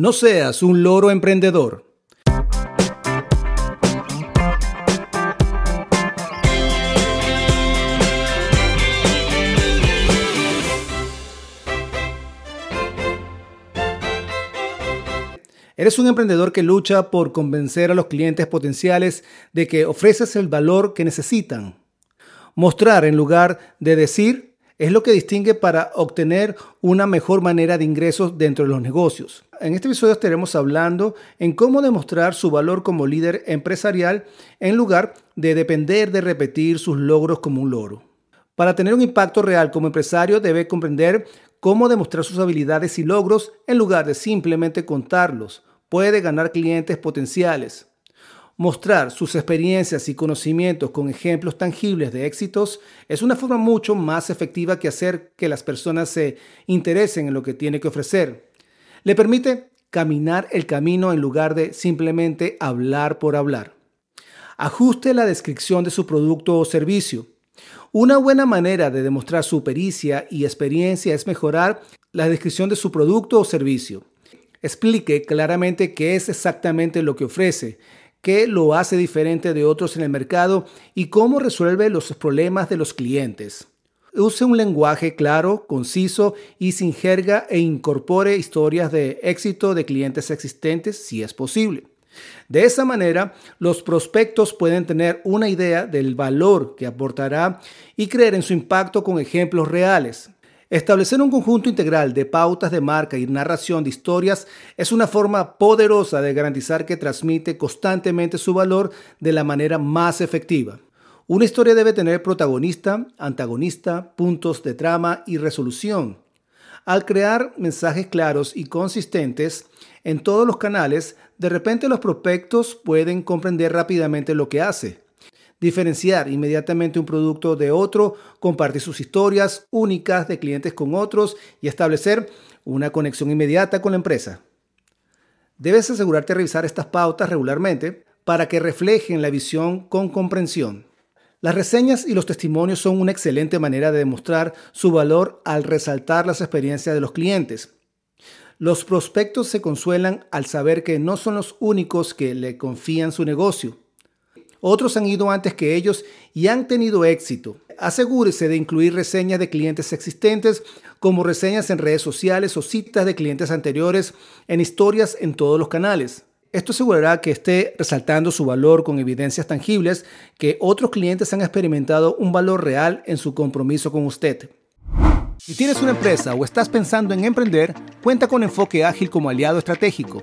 No seas un loro emprendedor. Eres un emprendedor que lucha por convencer a los clientes potenciales de que ofreces el valor que necesitan. Mostrar en lugar de decir es lo que distingue para obtener una mejor manera de ingresos dentro de los negocios. En este episodio estaremos hablando en cómo demostrar su valor como líder empresarial en lugar de depender de repetir sus logros como un loro. Para tener un impacto real como empresario debe comprender cómo demostrar sus habilidades y logros en lugar de simplemente contarlos. Puede ganar clientes potenciales. Mostrar sus experiencias y conocimientos con ejemplos tangibles de éxitos es una forma mucho más efectiva que hacer que las personas se interesen en lo que tiene que ofrecer. Le permite caminar el camino en lugar de simplemente hablar por hablar. Ajuste la descripción de su producto o servicio. Una buena manera de demostrar su pericia y experiencia es mejorar la descripción de su producto o servicio. Explique claramente qué es exactamente lo que ofrece, qué lo hace diferente de otros en el mercado y cómo resuelve los problemas de los clientes. Use un lenguaje claro, conciso y sin jerga e incorpore historias de éxito de clientes existentes si es posible. De esa manera, los prospectos pueden tener una idea del valor que aportará y creer en su impacto con ejemplos reales. Establecer un conjunto integral de pautas de marca y narración de historias es una forma poderosa de garantizar que transmite constantemente su valor de la manera más efectiva. Una historia debe tener protagonista, antagonista, puntos de trama y resolución. Al crear mensajes claros y consistentes en todos los canales, de repente los prospectos pueden comprender rápidamente lo que hace diferenciar inmediatamente un producto de otro, compartir sus historias únicas de clientes con otros y establecer una conexión inmediata con la empresa. Debes asegurarte de revisar estas pautas regularmente para que reflejen la visión con comprensión. Las reseñas y los testimonios son una excelente manera de demostrar su valor al resaltar las experiencias de los clientes. Los prospectos se consuelan al saber que no son los únicos que le confían su negocio. Otros han ido antes que ellos y han tenido éxito. Asegúrese de incluir reseñas de clientes existentes como reseñas en redes sociales o citas de clientes anteriores en historias en todos los canales. Esto asegurará que esté resaltando su valor con evidencias tangibles que otros clientes han experimentado un valor real en su compromiso con usted. Si tienes una empresa o estás pensando en emprender, cuenta con Enfoque Ágil como aliado estratégico.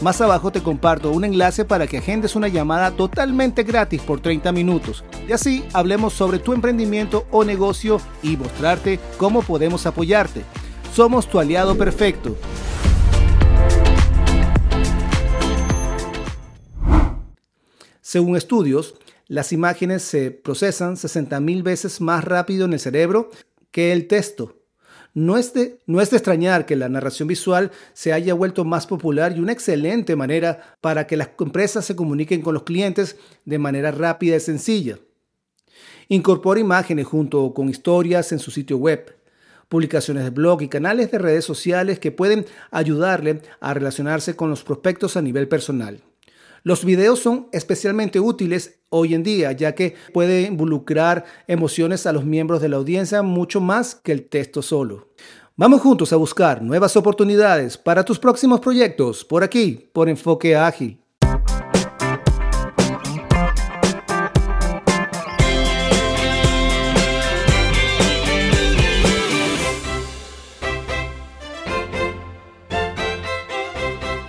Más abajo te comparto un enlace para que agendes una llamada totalmente gratis por 30 minutos y así hablemos sobre tu emprendimiento o negocio y mostrarte cómo podemos apoyarte. Somos tu aliado perfecto. Según estudios, las imágenes se procesan 60.000 veces más rápido en el cerebro que el texto. No es, de, extrañar que la narración visual se haya vuelto más popular y una excelente manera para que las empresas se comuniquen con los clientes de manera rápida y sencilla. Incorpora imágenes junto con historias en su sitio web, publicaciones de blog y canales de redes sociales que pueden ayudarle a relacionarse con los prospectos a nivel personal. Los videos son especialmente útiles hoy en día, ya que puede involucrar emociones a los miembros de la audiencia mucho más que el texto solo. Vamos juntos a buscar nuevas oportunidades para tus próximos proyectos por aquí, por Enfoque Ágil.